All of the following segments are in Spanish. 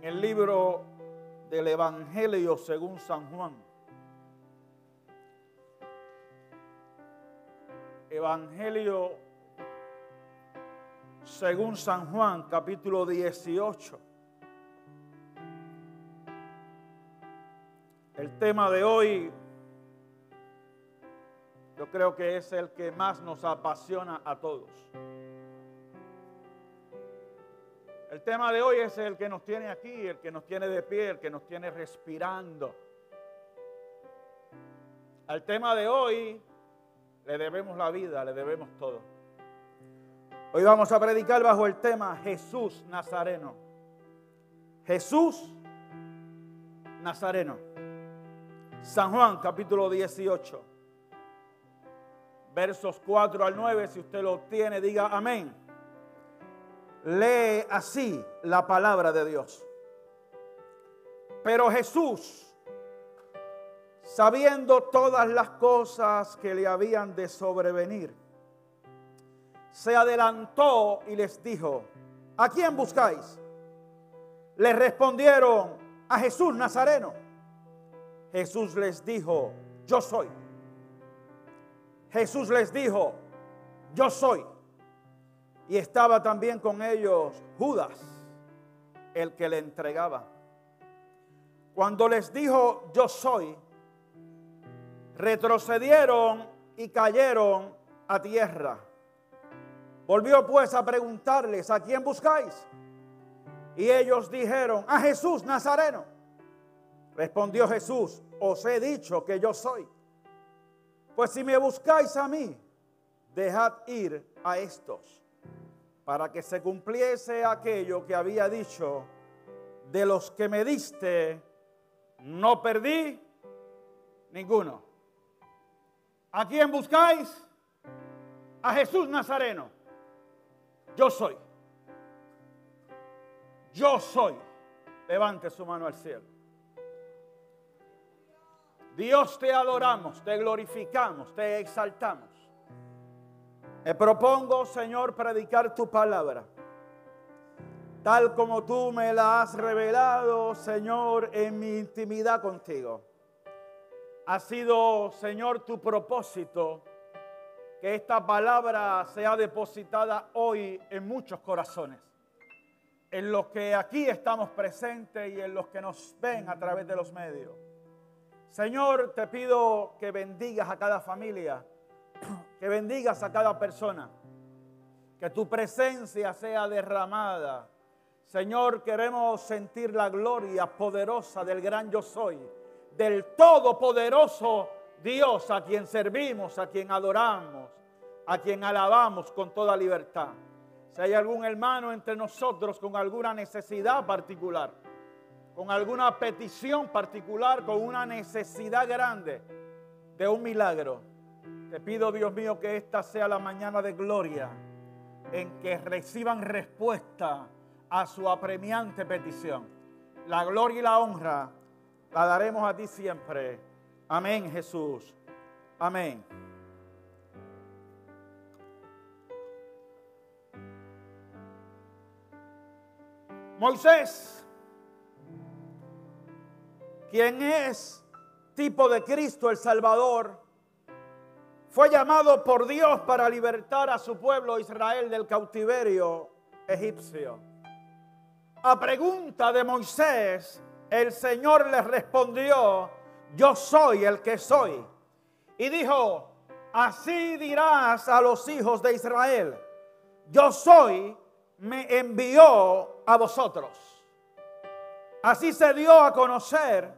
en el libro del Evangelio según San Juan. Evangelio según San Juan, capítulo 18. El tema de hoy yo creo que es el que más nos apasiona a todos. El tema de hoy es el que nos tiene aquí, el que nos tiene de pie, el que nos tiene respirando. Al tema de hoy le debemos la vida, le debemos todo. Hoy vamos a predicar bajo el tema Jesús Nazareno. Jesús Nazareno. San Juan capítulo 18. Versos 4 al 9, si usted lo tiene, diga amén lee así la palabra de Dios. Pero Jesús, sabiendo todas las cosas que le habían de sobrevenir, se adelantó y les dijo, ¿a quién buscáis? Les respondieron, a Jesús Nazareno. Jesús les dijo, yo soy. Jesús les dijo, yo soy. Y estaba también con ellos Judas, el que le entregaba. Cuando les dijo, yo soy, retrocedieron y cayeron a tierra. Volvió pues a preguntarles, ¿a quién buscáis? Y ellos dijeron, a Jesús Nazareno. Respondió Jesús, os he dicho que yo soy. Pues si me buscáis a mí, dejad ir a estos para que se cumpliese aquello que había dicho, de los que me diste, no perdí ninguno. ¿A quién buscáis? A Jesús Nazareno. Yo soy. Yo soy. Levante su mano al cielo. Dios te adoramos, te glorificamos, te exaltamos. Me propongo, Señor, predicar tu palabra, tal como tú me la has revelado, Señor, en mi intimidad contigo. Ha sido, Señor, tu propósito que esta palabra sea depositada hoy en muchos corazones, en los que aquí estamos presentes y en los que nos ven a través de los medios. Señor, te pido que bendigas a cada familia que bendigas a cada persona, que tu presencia sea derramada. Señor, queremos sentir la gloria poderosa del gran yo soy, del todopoderoso Dios a quien servimos, a quien adoramos, a quien alabamos con toda libertad. Si hay algún hermano entre nosotros con alguna necesidad particular, con alguna petición particular, con una necesidad grande de un milagro, te pido, Dios mío, que esta sea la mañana de gloria en que reciban respuesta a su apremiante petición. La gloria y la honra la daremos a ti siempre. Amén, Jesús. Amén. Moisés, quien es tipo de Cristo el Salvador, fue llamado por Dios para libertar a su pueblo Israel del cautiverio egipcio. A pregunta de Moisés, el Señor le respondió, yo soy el que soy. Y dijo, así dirás a los hijos de Israel, yo soy, me envió a vosotros. Así se dio a conocer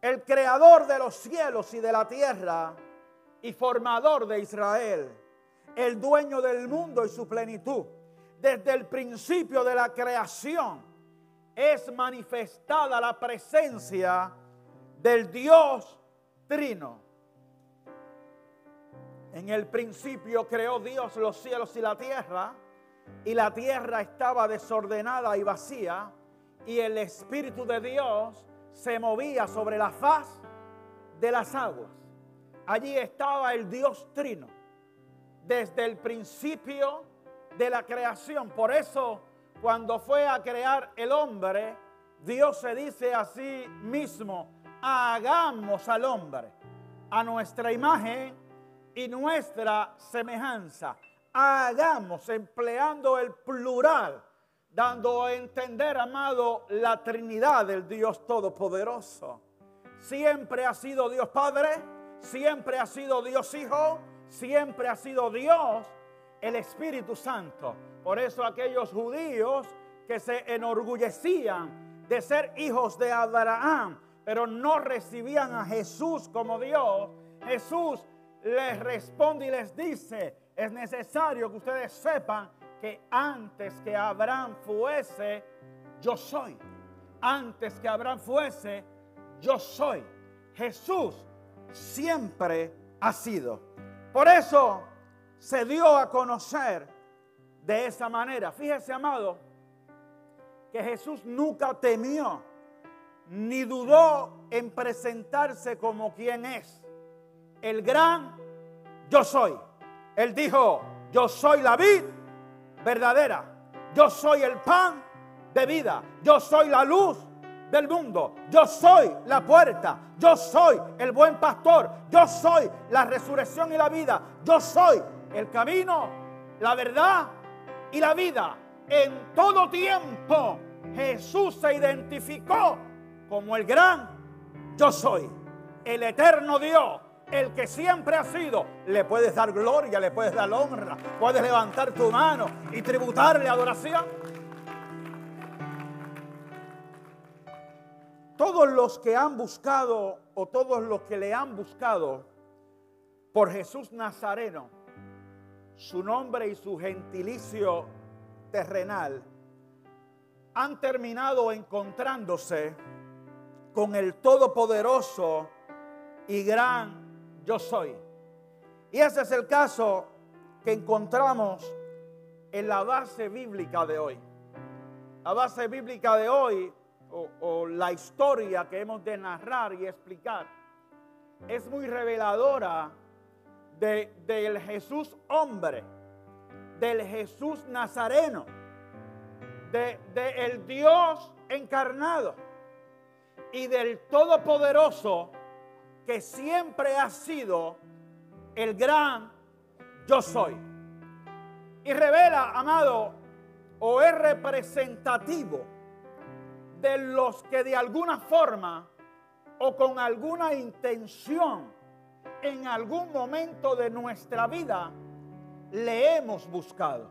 el creador de los cielos y de la tierra y formador de Israel, el dueño del mundo y su plenitud. Desde el principio de la creación es manifestada la presencia del Dios Trino. En el principio creó Dios los cielos y la tierra, y la tierra estaba desordenada y vacía, y el Espíritu de Dios se movía sobre la faz de las aguas. Allí estaba el Dios Trino desde el principio de la creación. Por eso, cuando fue a crear el hombre, Dios se dice a sí mismo, hagamos al hombre a nuestra imagen y nuestra semejanza. Hagamos empleando el plural, dando a entender, amado, la Trinidad del Dios Todopoderoso. Siempre ha sido Dios Padre, siempre ha sido Dios Hijo, siempre ha sido Dios el Espíritu Santo. Por eso aquellos judíos que se enorgullecían de ser hijos de Abraham, pero no recibían a Jesús como Dios, Jesús les responde y les dice, es necesario que ustedes sepan que antes que Abraham fuese, yo soy. Antes que Abraham fuese, yo soy. Jesús siempre ha sido. Por eso se dio a conocer de esa manera. Fíjese, amado, que Jesús nunca temió ni dudó en presentarse como quien es. El gran yo soy. Él dijo, yo soy la vid verdadera. Yo soy el pan de vida. Yo soy la luz del mundo. Yo soy la puerta. Yo soy el buen pastor. Yo soy la resurrección y la vida. Yo soy el camino, la verdad y la vida. En todo tiempo Jesús se identificó como el gran yo soy, el eterno Dios, el que siempre ha sido. Le puedes dar gloria, le puedes dar honra, puedes levantar tu mano y tributarle adoración. Todos los que han buscado o todos los que le han buscado por Jesús Nazareno, su nombre y su gentilicio terrenal, han terminado encontrándose con el todopoderoso y gran yo soy. Y ese es el caso que encontramos en la base bíblica de hoy. La base bíblica de hoy, o, la historia que hemos de narrar y explicar, es muy reveladora del Jesús hombre, del Jesús nazareno de, el Dios encarnado y del Todopoderoso que siempre ha sido el gran yo soy. Y revela, amado, o es representativo de los que de alguna forma o con alguna intención en algún momento de nuestra vida le hemos buscado.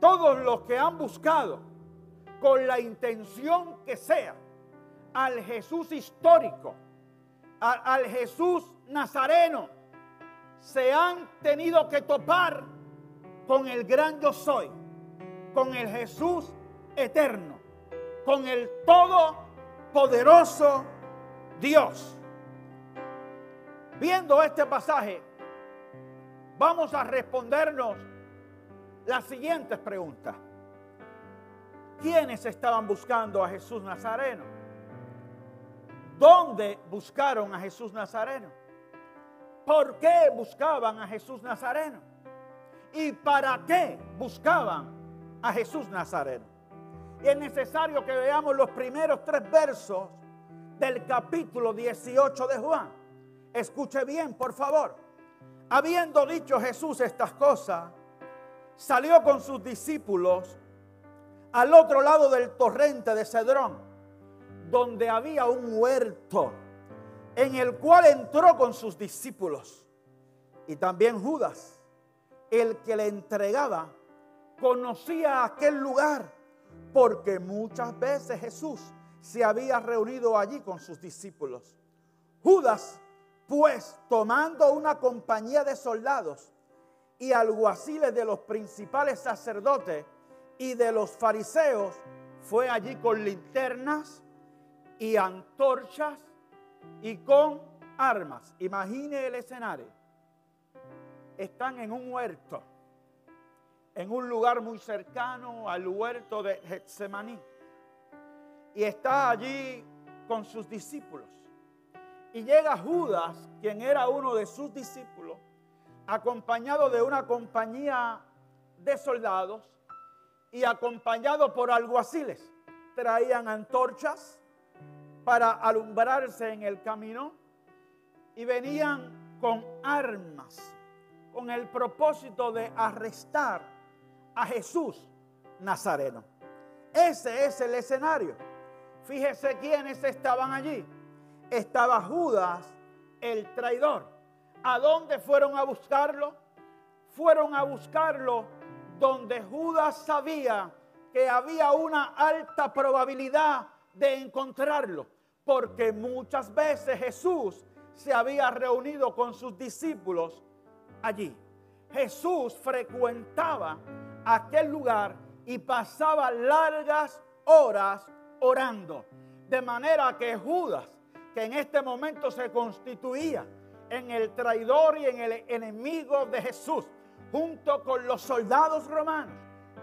Todos los que han buscado con la intención que sea al Jesús histórico, al Jesús nazareno, se han tenido que topar con el gran yo soy, con el Jesús eterno, con el todopoderoso Dios. Viendo este pasaje, vamos a respondernos las siguientes preguntas. ¿Quiénes estaban buscando a Jesús Nazareno? ¿Dónde buscaron a Jesús Nazareno? ¿Por qué buscaban a Jesús Nazareno? ¿Y para qué buscaban a Jesús Nazareno? Y es necesario que veamos los primeros tres versos del capítulo 18 de Juan. Escuche bien, por favor. Habiendo dicho Jesús estas cosas, salió con sus discípulos al otro lado del torrente de Cedrón, donde había un huerto, en el cual entró con sus discípulos. Y también Judas, el que le entregaba, conocía aquel lugar, porque muchas veces Jesús se había reunido allí con sus discípulos. Judas, pues, tomando una compañía de soldados, y alguaciles de los principales sacerdotes y de los fariseos, fue allí con linternas y antorchas y con armas. Imagine el escenario. Están en un huerto, en un lugar muy cercano al huerto de Getsemaní. Y está allí con sus discípulos. Y llega Judas, quien era uno de sus discípulos, acompañado de una compañía de soldados y acompañado por alguaciles. traían antorchas para alumbrarse en el camino y venían con armas con el propósito de arrestar a Jesús Nazareno. Ese es el escenario. Fíjese quiénes estaban allí. Estaba Judas, el traidor. ¿A dónde fueron a buscarlo? Fueron a buscarlo donde Judas sabía que había una alta probabilidad de encontrarlo, porque muchas veces Jesús se había reunido con sus discípulos allí. Jesús frecuentaba aquel lugar y pasaba largas horas orando. De manera que Judas, que en este momento se constituía en el traidor y en el enemigo de Jesús, junto con los soldados romanos,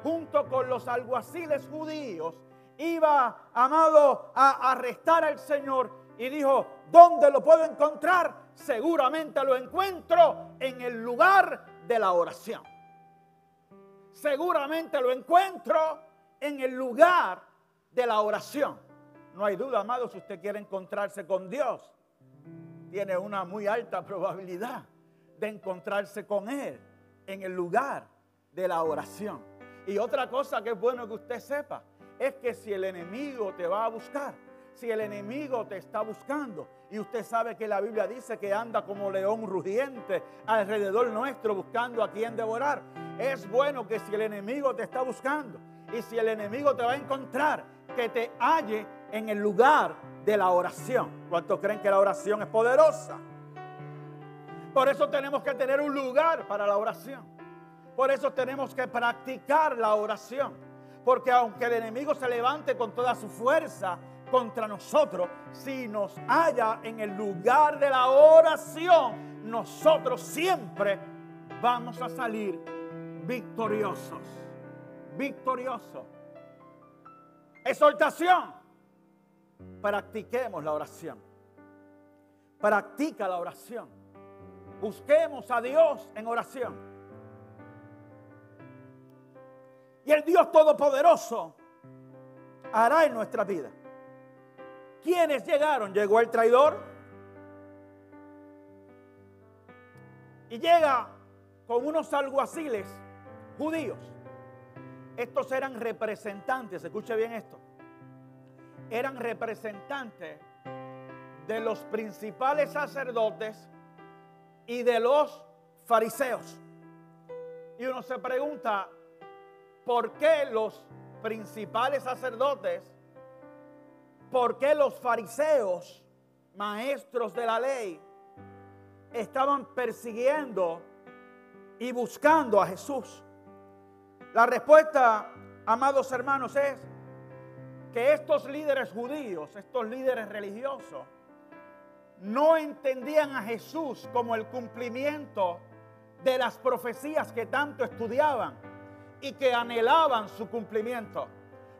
junto con los alguaciles judíos, iba, amado, a arrestar al Señor y dijo, ¿dónde lo puedo encontrar? Seguramente lo encuentro en el lugar de la oración. Seguramente lo encuentro en el lugar de la oración. No hay duda, amado, si usted quiere encontrarse con Dios, tiene una muy alta probabilidad de encontrarse con Él en el lugar de la oración. Y otra cosa que es bueno que usted sepa es que si el enemigo te va a buscar, si el enemigo te está buscando, y usted sabe que la Biblia dice que anda como león rugiente alrededor nuestro buscando a quien devorar, es bueno que si el enemigo te está buscando y si el enemigo te va a encontrar, que te halle en el lugar de la oración. ¿Cuántos creen que la oración es poderosa? Por eso tenemos que tener un lugar para la oración. Por eso tenemos que practicar la oración. Porque aunque el enemigo se levante con toda su fuerza contra nosotros, si nos halla en el lugar de la oración, nosotros siempre vamos a salir victoriosos. Victoriosos. Exhortación. Practiquemos la oración. Practica la oración. Busquemos a Dios en oración. Y el Dios Todopoderoso hará en nuestra vida. ¿Quiénes llegaron? Llegó el traidor. Y llega con unos alguaciles judíos. Estos eran representantes, escuche bien esto, eran representantes de los principales sacerdotes y de los fariseos. Y uno se pregunta, ¿por qué los principales sacerdotes, por qué los fariseos, maestros de la ley, estaban persiguiendo y buscando a Jesús? La respuesta, amados hermanos, es que estos líderes judíos, estos líderes religiosos, no entendían a Jesús como el cumplimiento de las profecías que tanto estudiaban y que anhelaban su cumplimiento.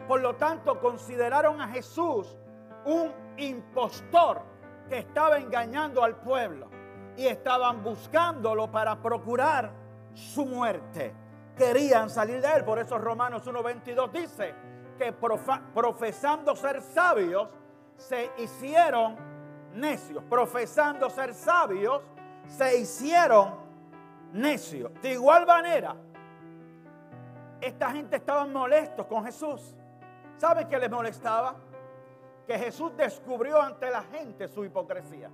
Por lo tanto, consideraron a Jesús un impostor que estaba engañando al pueblo y estaban buscándolo para procurar su muerte querían salir de él. Por eso Romanos 1.22 dice que profesando ser sabios, se hicieron necios. Profesando ser sabios, se hicieron necios. De igual manera, esta gente estaba molestos con Jesús. ¿Sabe qué les molestaba? Que Jesús descubrió ante la gente su hipocresía.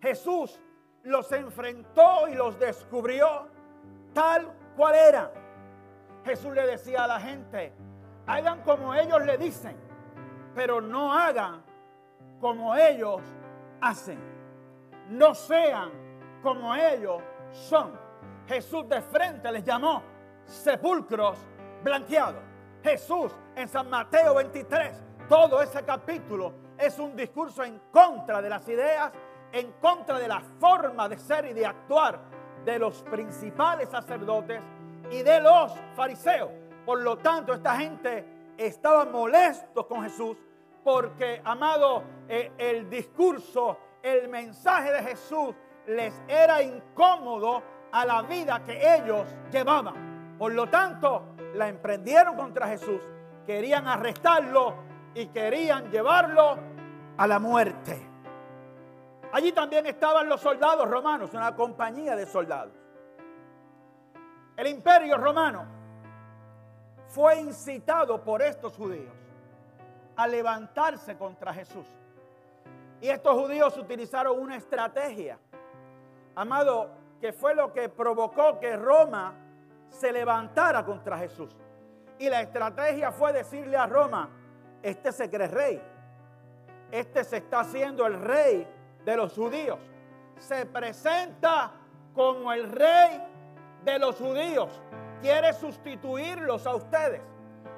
Jesús los enfrentó y los descubrió tal ¿Cuál era? Jesús le decía a la gente, hagan como ellos le dicen, pero no hagan como ellos hacen. No sean como ellos son. Jesús de frente les llamó sepulcros blanqueados. Jesús en San Mateo 23, todo ese capítulo es un discurso en contra de las ideas, en contra de la forma de ser y de actuar de los principales sacerdotes y de los fariseos. Por lo tanto, esta gente estaba molesto con Jesús porque, amado, eh, el discurso, el mensaje de Jesús les era incómodo a la vida que ellos llevaban. Por lo tanto, la emprendieron contra Jesús querían arrestarlo y querían llevarlo a la muerte. Allí también estaban los soldados romanos, una compañía de soldados. El imperio romano fue incitado por estos judíos a levantarse contra Jesús. Y estos judíos utilizaron una estrategia, amado, que fue lo que provocó que Roma se levantara contra Jesús. Y la estrategia fue decirle a Roma, este se cree rey, este se está haciendo el rey de los judíos. Se presenta como el rey de los judíos. Quiere sustituirlos a ustedes.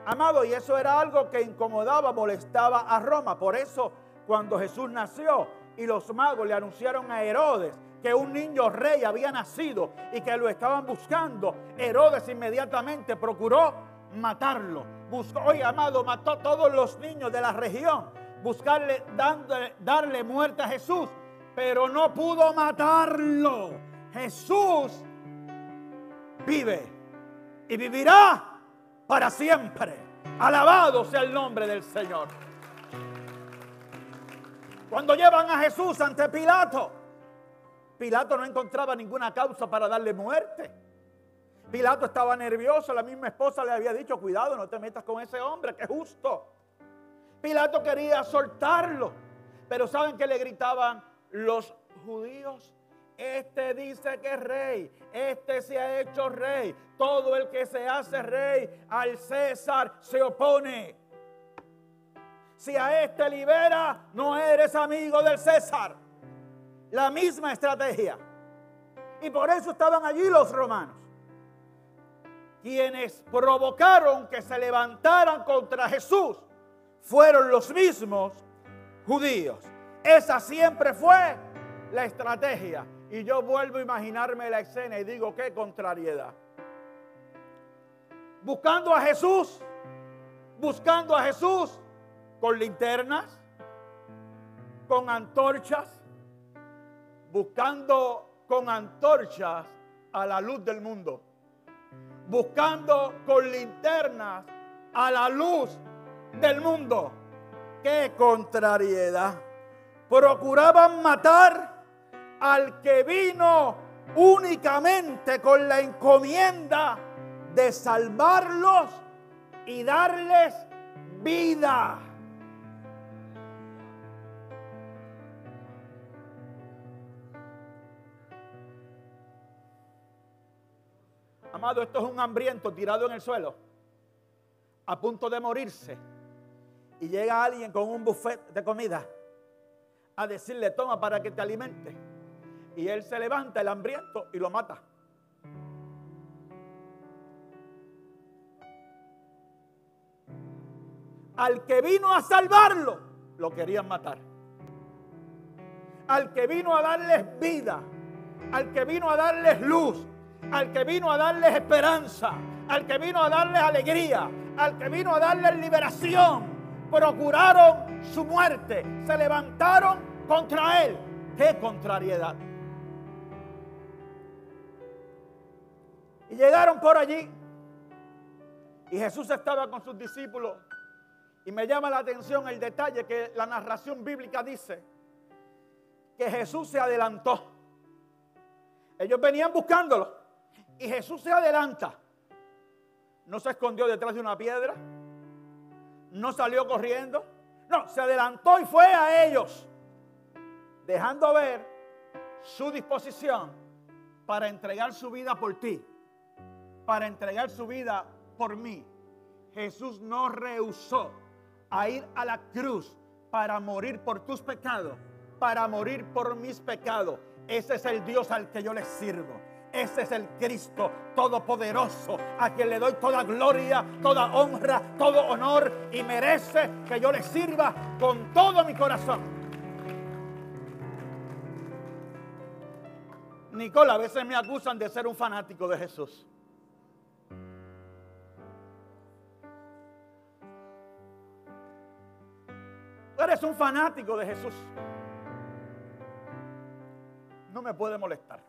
Amado, y eso era algo que incomodaba, molestaba a Roma. Por eso, cuando Jesús nació y los magos le anunciaron a Herodes que un niño rey había nacido y que lo estaban buscando, Herodes inmediatamente procuró matarlo. Buscó, oye, amado, mató a todos los niños de la región buscarle, darle muerte a Jesús, pero no pudo matarlo. Jesús vive y vivirá para siempre. Alabado sea el nombre del Señor. Cuando llevan a Jesús ante Pilato, Pilato no encontraba ninguna causa para darle muerte. Pilato estaba nervioso, la misma esposa le había dicho, cuidado, no te metas con ese hombre, que es justo. Pilato quería soltarlo, pero ¿saben que le gritaban los judíos? Este dice que es rey, este se ha hecho rey. Todo el que se hace rey al César se opone. Si a este libera, no eres amigo del César. La misma estrategia. Y por eso estaban allí los romanos, quienes provocaron que se levantaran contra Jesús fueron los mismos judíos. Esa siempre fue la estrategia. Y yo vuelvo a imaginarme la escena y digo, qué contrariedad. Buscando a Jesús, buscando a Jesús con linternas, con antorchas, buscando con antorchas a la luz del mundo, buscando con linternas a la luz del mundo. ¡Qué contrariedad! Procuraban matar al que vino únicamente con la encomienda de salvarlos y darles vida. Esto es un hambriento tirado en el suelo, a punto de morirse y llega alguien con un buffet de comida a decirle, toma para que te alimente. Y él se levanta el hambriento y lo mata. Al que vino a salvarlo, lo querían matar. Al que vino a darles vida, al que vino a darles luz, al que vino a darles esperanza, al que vino a darles alegría, al que vino a darles liberación, procuraron su muerte, se levantaron contra él. ¡Qué contrariedad! Y llegaron por allí y Jesús estaba con sus discípulos. Y me llama la atención el detalle que la narración bíblica dice que Jesús se adelantó. Ellos venían buscándolo y Jesús se adelanta. No se escondió detrás de una piedra no salió corriendo. No, se adelantó y fue a ellos, dejando ver su disposición para entregar su vida por ti, para entregar su vida por mí. Jesús no rehusó a ir a la cruz para morir por tus pecados, para morir por mis pecados. Ese es el Dios al que yo le sirvo. Ese es el Cristo Todopoderoso, a quien le doy toda gloria, toda honra, todo honor y merece que yo le sirva con todo mi corazón. Nicola, a veces me acusan de ser un fanático de Jesús. Tú eres un fanático de Jesús. No me puede molestar.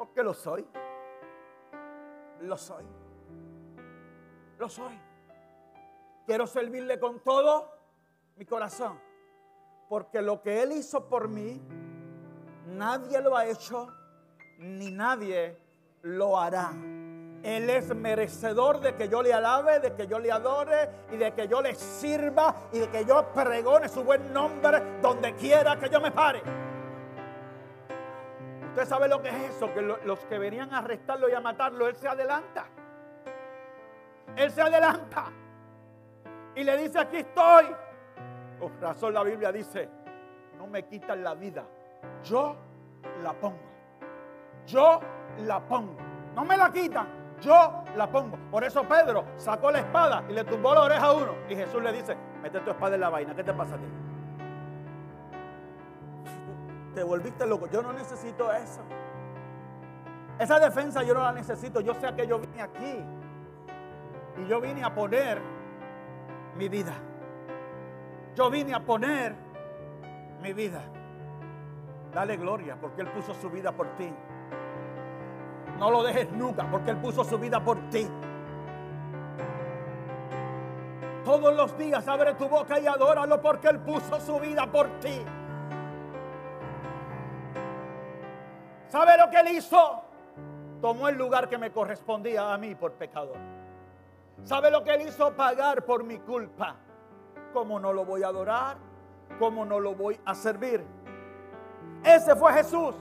Porque lo soy. Lo soy. lo soy. Quiero servirle con todo mi corazón. Porque lo que Él hizo por mí, nadie lo ha hecho, ni nadie lo hará. Él es merecedor de que yo le alabe, de que yo le adore y de que yo le sirva y de que yo pregone su buen nombre donde quiera que yo me pare. Usted sabe lo que es eso, que los que venían a arrestarlo y a matarlo, Él se adelanta. Él se adelanta y le dice, aquí estoy. Con razón la Biblia dice, no me quitan la vida, yo la pongo. Yo la pongo. No me la quitan, yo la pongo. Por eso Pedro sacó la espada y le tumbó la oreja a uno. Y Jesús le dice, mete tu espada en la vaina, ¿qué te pasa a ti? Te volviste loco, yo no necesito eso. Esa defensa yo no la necesito, yo sé que yo vine aquí. Y yo vine a poner mi vida. Yo vine a poner mi vida. Dale gloria porque Él puso su vida por ti. No lo dejes nunca porque Él puso su vida por ti. Todos los días abre tu boca y adóralo porque Él puso su vida por ti. ¿Sabe lo que Él hizo? Tomó el lugar que me correspondía a mí por pecador. ¿Sabe lo que Él hizo? Pagar por mi culpa. ¿Cómo no lo voy a adorar? ¿Cómo no lo voy a servir? Ese fue Jesús.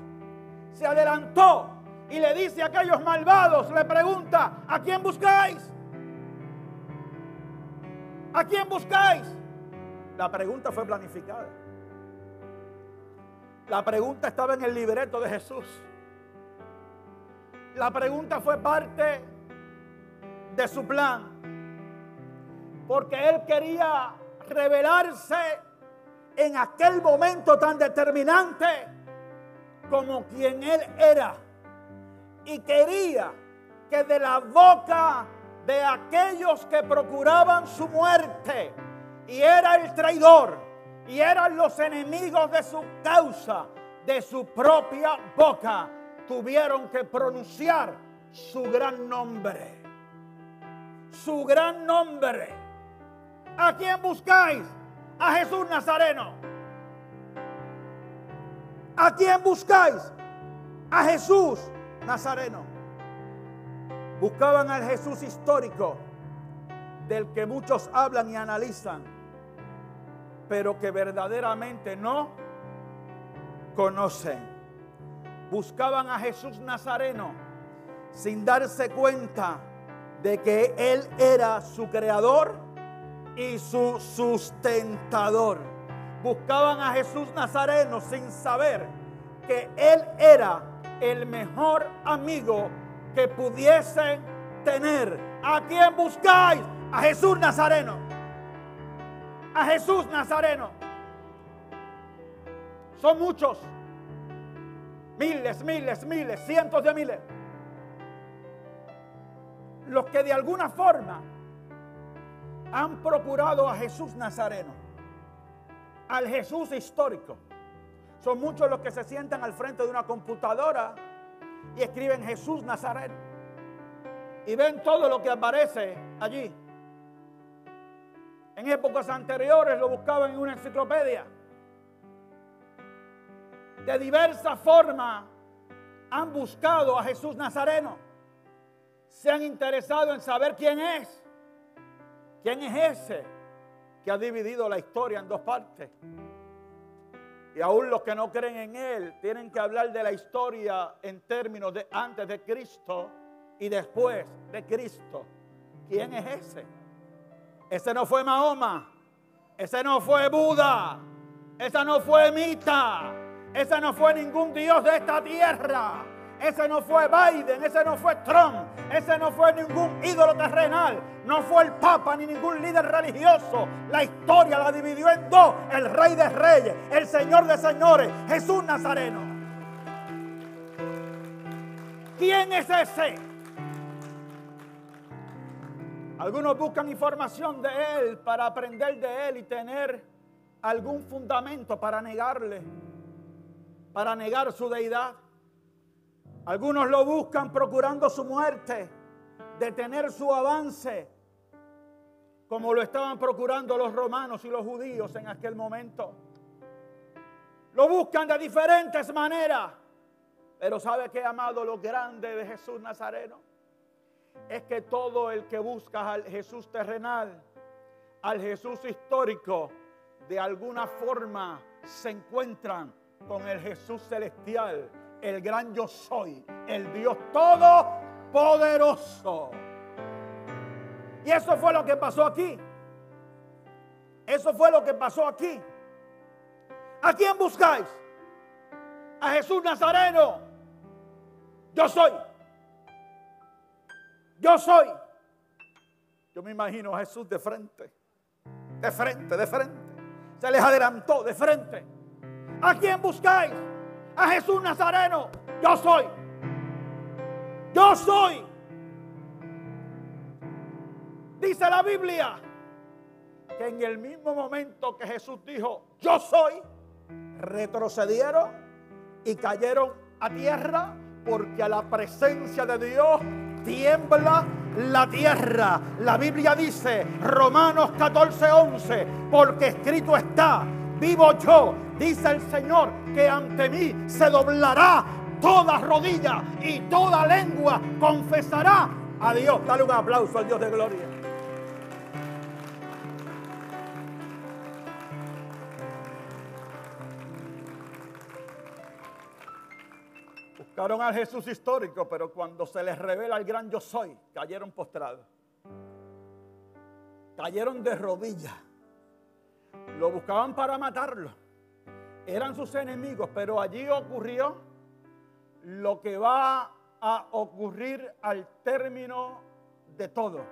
Se adelantó y le dice a aquellos malvados, le pregunta, ¿a quién buscáis? ¿A quién buscáis? La pregunta fue planificada. La pregunta estaba en el libreto de Jesús. La pregunta fue parte de su plan. Porque él quería revelarse en aquel momento tan determinante como quien él era y quería que de la boca de aquellos que procuraban su muerte, y era el traidor, y eran los enemigos de su causa, de su propia boca, tuvieron que pronunciar su gran nombre. Su gran nombre. ¿A quién buscáis? A Jesús Nazareno. ¿A quién buscáis? A Jesús Nazareno. Buscaban al Jesús histórico, del que muchos hablan y analizan, pero que verdaderamente no conocen. Buscaban a Jesús Nazareno sin darse cuenta de que Él era su creador y su sustentador. Buscaban a Jesús Nazareno sin saber que Él era el mejor amigo que pudiesen tener. ¿A quién buscáis? A Jesús Nazareno. A Jesús Nazareno. Son muchos. Miles, miles, miles, cientos de miles. Los que de alguna forma han procurado a Jesús Nazareno. Al Jesús histórico son muchos los que se sientan al frente de una computadora y escriben Jesús Nazaret. Y ven todo lo que aparece allí. En épocas anteriores lo buscaban en una enciclopedia. De diversa forma han buscado a Jesús Nazareno. Se han interesado en saber quién es. ¿Quién es ese que ha dividido la historia en dos partes? Y aún los que no creen en Él tienen que hablar de la historia en términos de antes de Cristo y después de Cristo. ¿Quién es ese? Ese no fue Mahoma. Ese no fue Buda. Esa no fue Mita. Ese no fue ningún Dios de esta tierra. Ese no fue Biden, ese no fue Trump, ese no fue ningún ídolo terrenal, no fue el Papa ni ningún líder religioso. La historia la dividió en dos, el Rey de Reyes, el Señor de Señores, Jesús Nazareno. ¿Quién es ese? Algunos buscan información de Él para aprender de Él y tener algún fundamento para negarle, para negar su deidad. Algunos lo buscan procurando su muerte, detener su avance, como lo estaban procurando los romanos y los judíos en aquel momento. Lo buscan de diferentes maneras. Pero ¿sabe qué, amado? Lo grande de Jesús Nazareno es que todo el que busca al Jesús terrenal, al Jesús histórico, de alguna forma se encuentran con el Jesús celestial, el gran yo soy, el Dios todopoderoso. Y eso fue lo que pasó aquí. Eso fue lo que pasó aquí. ¿A quién buscáis? A Jesús Nazareno. Yo soy. Yo soy. Yo me imagino a Jesús de frente. De frente, de frente. Se les adelantó de frente. ¿A quién buscáis? A Jesús Nazareno. Yo soy. Yo soy. Dice la Biblia que en el mismo momento que Jesús dijo, yo soy, retrocedieron y cayeron a tierra porque a la presencia de Dios tiembla la tierra. La Biblia dice, Romanos 14, 11, porque escrito está, vivo yo, dice el Señor, que ante mí se doblará toda rodilla y toda lengua confesará a Dios. Dale un aplauso al Dios de gloria. Buscaron al Jesús histórico, pero cuando se les revela el gran yo soy, cayeron postrados. Cayeron de rodillas. Lo buscaban para matarlo. Eran sus enemigos, pero allí ocurrió lo que va a ocurrir al término de todo.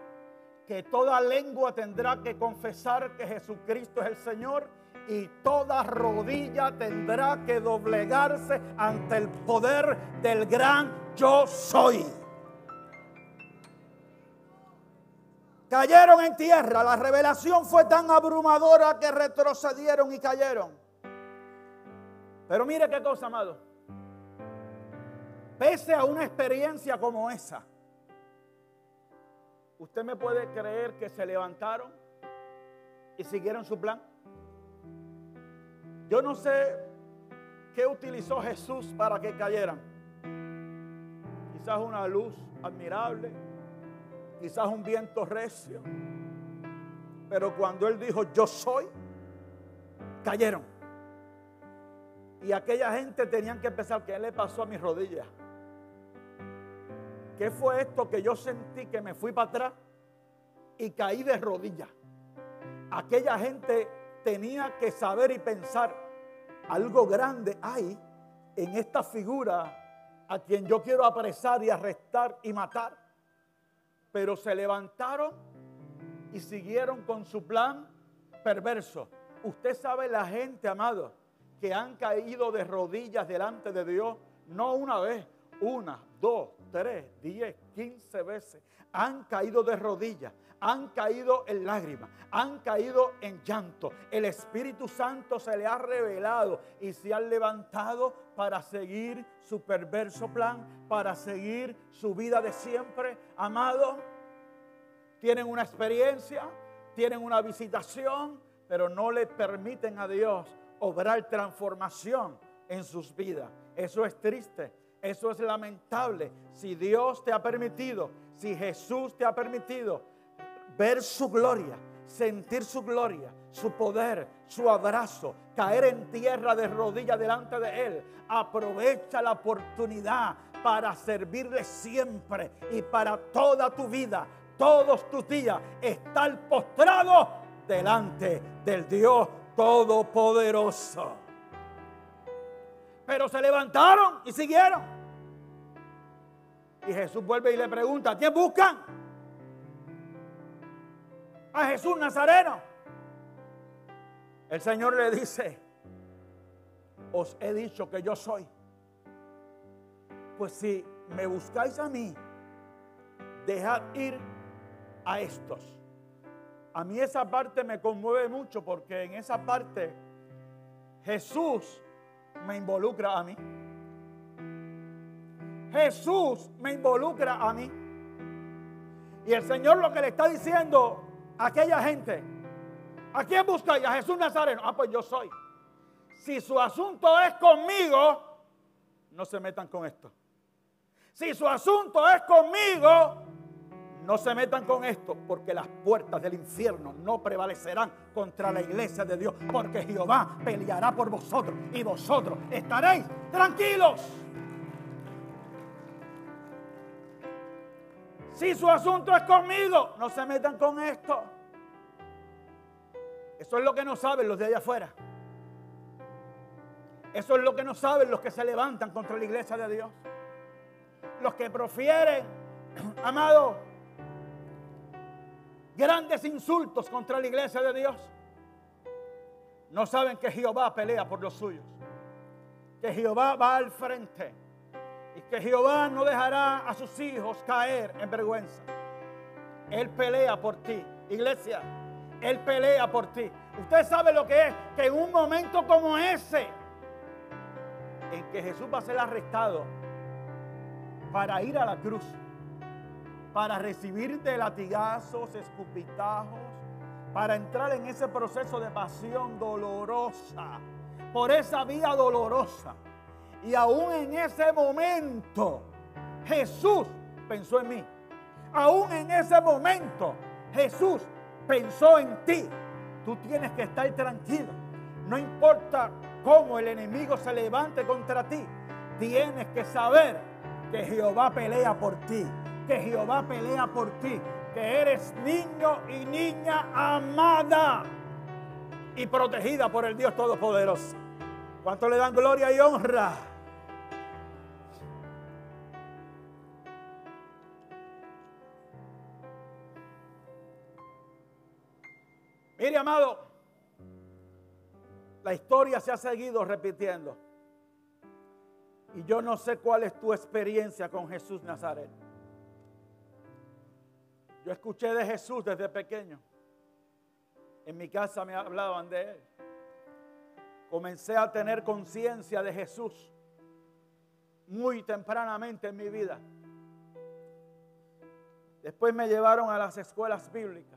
Que toda lengua tendrá que confesar que Jesucristo es el Señor y toda rodilla tendrá que doblegarse ante el poder del gran yo soy. Cayeron en tierra, la revelación fue tan abrumadora que retrocedieron y cayeron. Pero mire qué cosa, amado. Pese a una experiencia como esa, ¿usted me puede creer que se levantaron y siguieron su plan? Yo no sé qué utilizó Jesús para que cayeran. Quizás una luz admirable, quizás un viento recio. Pero cuando Él dijo, yo soy, cayeron. Y aquella gente tenían que pensar, ¿qué le pasó a mis rodillas? ¿Qué fue esto que yo sentí que me fui para atrás y caí de rodillas? Aquella gente tenía que saber y pensar, algo grande hay en esta figura a quien yo quiero apresar y arrestar y matar. Pero se levantaron y siguieron con su plan perverso. Usted sabe la gente, amado, que han caído de rodillas delante de Dios, no una vez, una, dos, tres, diez, quince veces. Han caído de rodillas han caído en lágrimas, han caído en llanto. El Espíritu Santo se le ha revelado y se han levantado para seguir su perverso plan, para seguir su vida de siempre. Amado, tienen una experiencia, tienen una visitación, pero no le permiten a Dios obrar transformación en sus vidas. Eso es triste, eso es lamentable. Si Dios te ha permitido, si Jesús te ha permitido ver su gloria, sentir su gloria, su poder, su abrazo, caer en tierra de rodillas delante de Él. Aprovecha la oportunidad para servirle siempre y para toda tu vida, todos tus días, estar postrado delante del Dios Todopoderoso. Pero se levantaron y siguieron. Y Jesús vuelve y le pregunta, ¿a quién buscan? A Jesús Nazareno. El Señor le dice, os he dicho que yo soy. Pues si me buscáis a mí, dejad ir a estos. A mí esa parte me conmueve mucho porque en esa parte Jesús me involucra a mí. Jesús me involucra a mí. Y el Señor lo que le está diciendo, aquella gente, ¿a quién buscáis? A Jesús Nazareno. Ah, pues yo soy. Si su asunto es conmigo, no se metan con esto. Si su asunto es conmigo, no se metan con esto, porque las puertas del infierno no prevalecerán contra la iglesia de Dios, porque Jehová peleará por vosotros y vosotros estaréis tranquilos. Si su asunto es conmigo, no se metan con esto. Eso es lo que no saben los de allá afuera. Eso es lo que no saben los que se levantan contra la iglesia de Dios. Los que profieren, amado, grandes insultos contra la iglesia de Dios. No saben que Jehová pelea por los suyos. Que Jehová va al frente. Y que Jehová no dejará a sus hijos caer en vergüenza. Él pelea por ti. Iglesia, Él pelea por ti. Usted sabe lo que es que en un momento como ese, en que Jesús va a ser arrestado para ir a la cruz, para recibir de latigazos, escupitajos, para entrar en ese proceso de pasión dolorosa, por esa vía dolorosa. Y aún en ese momento, Jesús pensó en mí. Aún en ese momento, Jesús pensó en ti. Tú tienes que estar tranquilo. No importa cómo el enemigo se levante contra ti, tienes que saber que Jehová pelea por ti que Jehová pelea por ti, que eres niño y niña amada y protegida por el Dios Todopoderoso. ¿Cuánto le dan gloria y honra? Mire, amado, la historia se ha seguido repitiendo. Y yo no sé cuál es tu experiencia con Jesús Nazaret. Yo escuché de Jesús desde pequeño. En mi casa me hablaban de él. Comencé a tener conciencia de Jesús muy tempranamente en mi vida. Después me llevaron a las escuelas bíblicas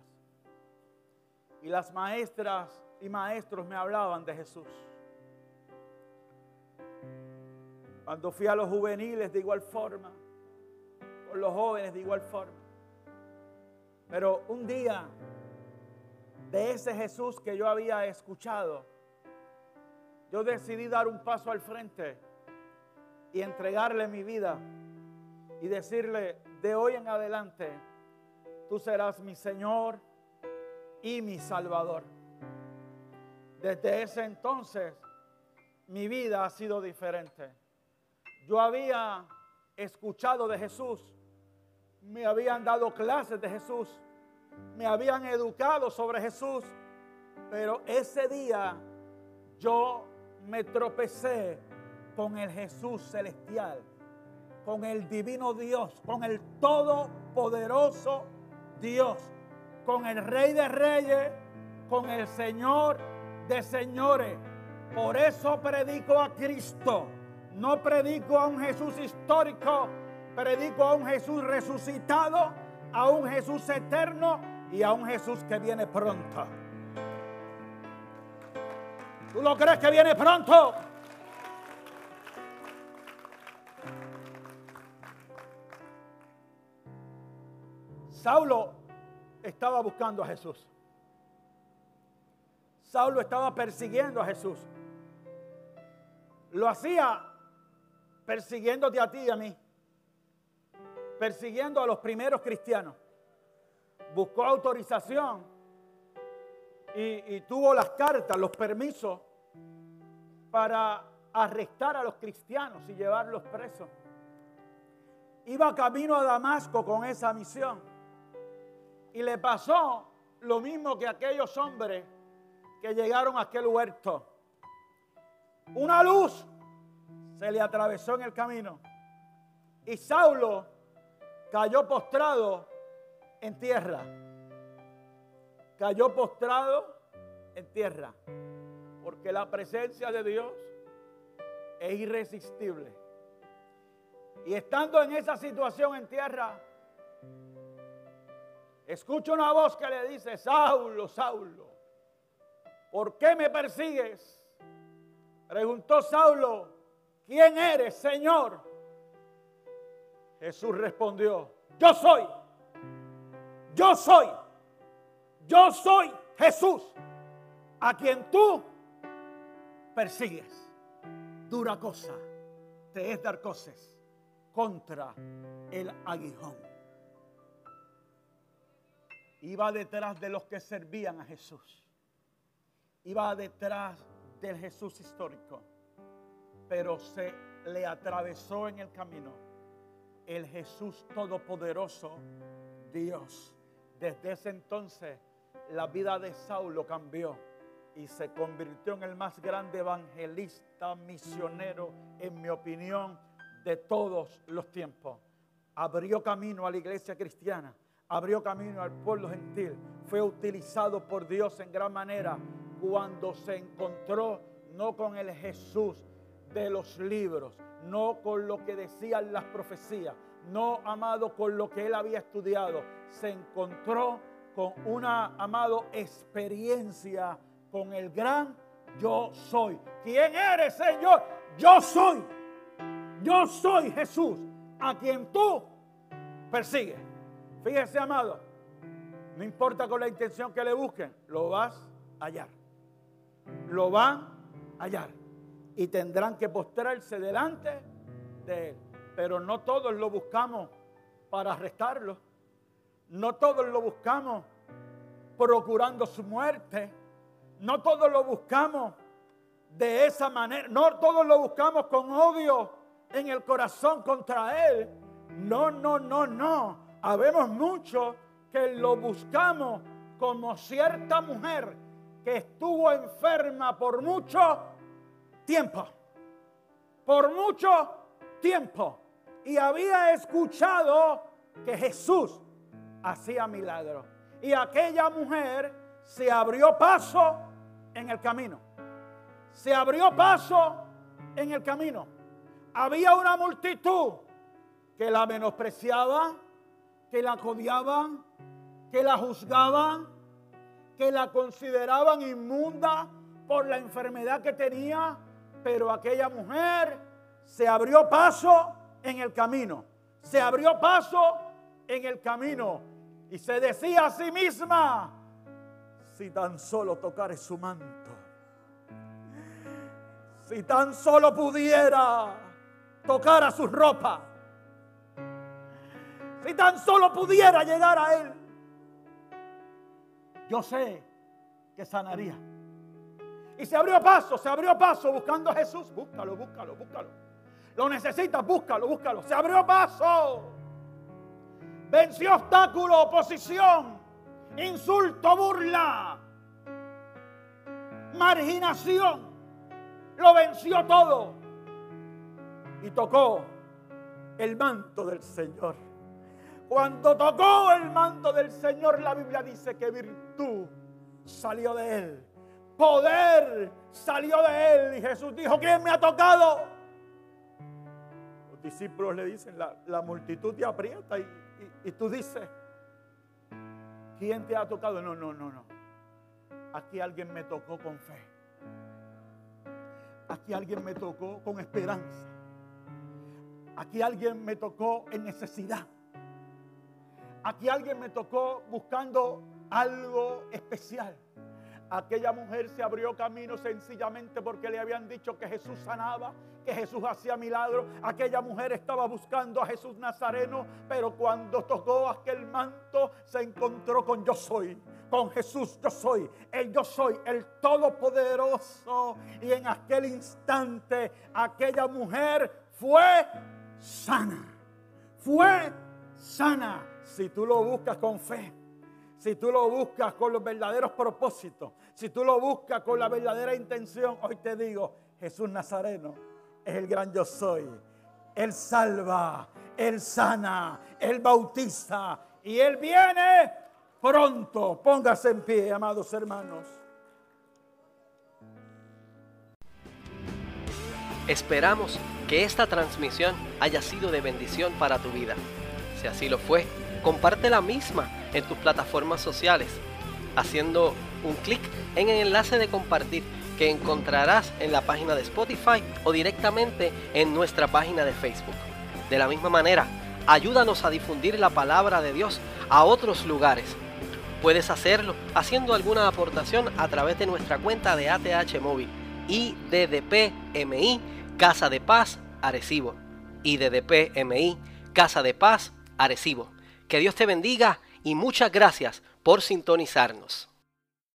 y las maestras y maestros me hablaban de Jesús. Cuando fui a los juveniles de igual forma, con los jóvenes de igual forma. Pero un día, de ese Jesús que yo había escuchado, yo decidí dar un paso al frente y entregarle mi vida y decirle, de hoy en adelante, tú serás mi Señor y mi Salvador. Desde ese entonces, mi vida ha sido diferente. Yo había escuchado de Jesús me habían dado clases de Jesús, me habían educado sobre Jesús, pero ese día yo me tropecé con el Jesús celestial, con el divino Dios, con el todopoderoso Dios, con el Rey de Reyes, con el Señor de Señores. Por eso predico a Cristo, no predico a un Jesús histórico, Predico a un Jesús resucitado, a un Jesús eterno y a un Jesús que viene pronto. ¿Tú lo crees que viene pronto? Saulo estaba buscando a Jesús. Saulo estaba persiguiendo a Jesús. Lo hacía persiguiéndote a ti y a mí persiguiendo a los primeros cristianos. Buscó autorización y, tuvo las cartas, los permisos para arrestar a los cristianos y llevarlos presos. Iba camino a Damasco con esa misión. Y le pasó lo mismo que aquellos hombres que llegaron a aquel huerto. Una luz se le atravesó en el camino. Y Saulo cayó postrado en tierra. Cayó postrado en tierra. Porque la presencia de Dios es irresistible. Y estando en esa situación en tierra, escucha una voz que le dice, Saulo, Saulo, ¿por qué me persigues? Preguntó Saulo, ¿quién eres, Señor? Jesús respondió, yo soy, yo soy, yo soy Jesús, a quien tú persigues. Dura cosa te es dar cosas contra el aguijón. Iba detrás de los que servían a Jesús. Iba detrás del Jesús histórico. Pero se le atravesó en el camino el Jesús todopoderoso, Dios. Desde ese entonces la vida de Saulo cambió y se convirtió en el más grande evangelista, misionero, en mi opinión, de todos los tiempos. Abrió camino a la iglesia cristiana, abrió camino al pueblo gentil, fue utilizado por Dios en gran manera cuando se encontró no con el Jesús de los libros, no con lo que decían las profecías, no amado con lo que él había estudiado, se encontró con una, amado, experiencia con el gran yo soy. ¿Quién eres, Señor? Yo soy. Yo soy Jesús, a quien tú persigues. Fíjese, amado, no importa con la intención que le busquen, lo vas a hallar. Lo van a hallar. Y tendrán que postrarse delante de él. Pero no todos lo buscamos para arrestarlo. No todos lo buscamos procurando su muerte. No todos lo buscamos de esa manera. No todos lo buscamos con odio en el corazón contra Él. No, no, no, no. Habemos muchos que lo buscamos como cierta mujer que estuvo enferma por mucho tiempo. Por mucho tiempo. Y había escuchado que Jesús hacía milagros. Y aquella mujer se abrió paso en el camino. Se abrió paso en el camino. Había una multitud que la menospreciaba, que la codiaban, que la juzgaban, que la consideraban inmunda por la enfermedad que tenía, pero aquella mujer se abrió paso en el camino. Se abrió paso en el camino y se decía a sí misma, si tan solo tocare su manto, si tan solo pudiera tocar a su ropa, si tan solo pudiera llegar a Él, yo sé que sanaría. Y se abrió paso, se abrió paso buscando a Jesús. Búscalo, búscalo, búscalo. Lo necesitas, búscalo, búscalo. Se abrió paso. Venció obstáculo, oposición, insulto, burla, marginación. Lo venció todo. Y tocó el manto del Señor. Cuando tocó el manto del Señor, la Biblia dice que virtud salió de él. Poder salió de él. Y Jesús dijo, ¿quién me ha tocado? Los discípulos le dicen, la, multitud te aprieta y, y tú dices, ¿quién te ha tocado? No, no, no, no. Aquí alguien me tocó con fe. Aquí alguien me tocó con esperanza. Aquí alguien me tocó en necesidad. Aquí alguien me tocó buscando algo especial. Aquella mujer se abrió camino sencillamente porque le habían dicho que Jesús sanaba, que Jesús hacía milagros. Aquella mujer estaba buscando a Jesús Nazareno, pero cuando tocó aquel manto se encontró con yo soy, con Jesús yo soy, el yo soy, el todopoderoso. Y en aquel instante aquella mujer fue sana, fue sana. Si tú lo buscas con fe si tú lo buscas con los verdaderos propósitos, si tú lo buscas con la verdadera intención, hoy te digo, Jesús Nazareno es el gran yo soy. Él salva, Él sana, Él bautiza y Él viene pronto. Póngase en pie, amados hermanos. Esperamos que esta transmisión haya sido de bendición para tu vida. Si así lo fue, comparte la misma en tus plataformas sociales, haciendo un clic en el enlace de compartir que encontrarás en la página de Spotify o directamente en nuestra página de Facebook. De la misma manera, ayúdanos a difundir la palabra de Dios a otros lugares. Puedes hacerlo haciendo alguna aportación a través de nuestra cuenta de ATH Móvil IDDP MI Casa de Paz Arecibo. IDDP MI Casa de Paz Arecibo. Que Dios te bendiga y muchas gracias por sintonizarnos.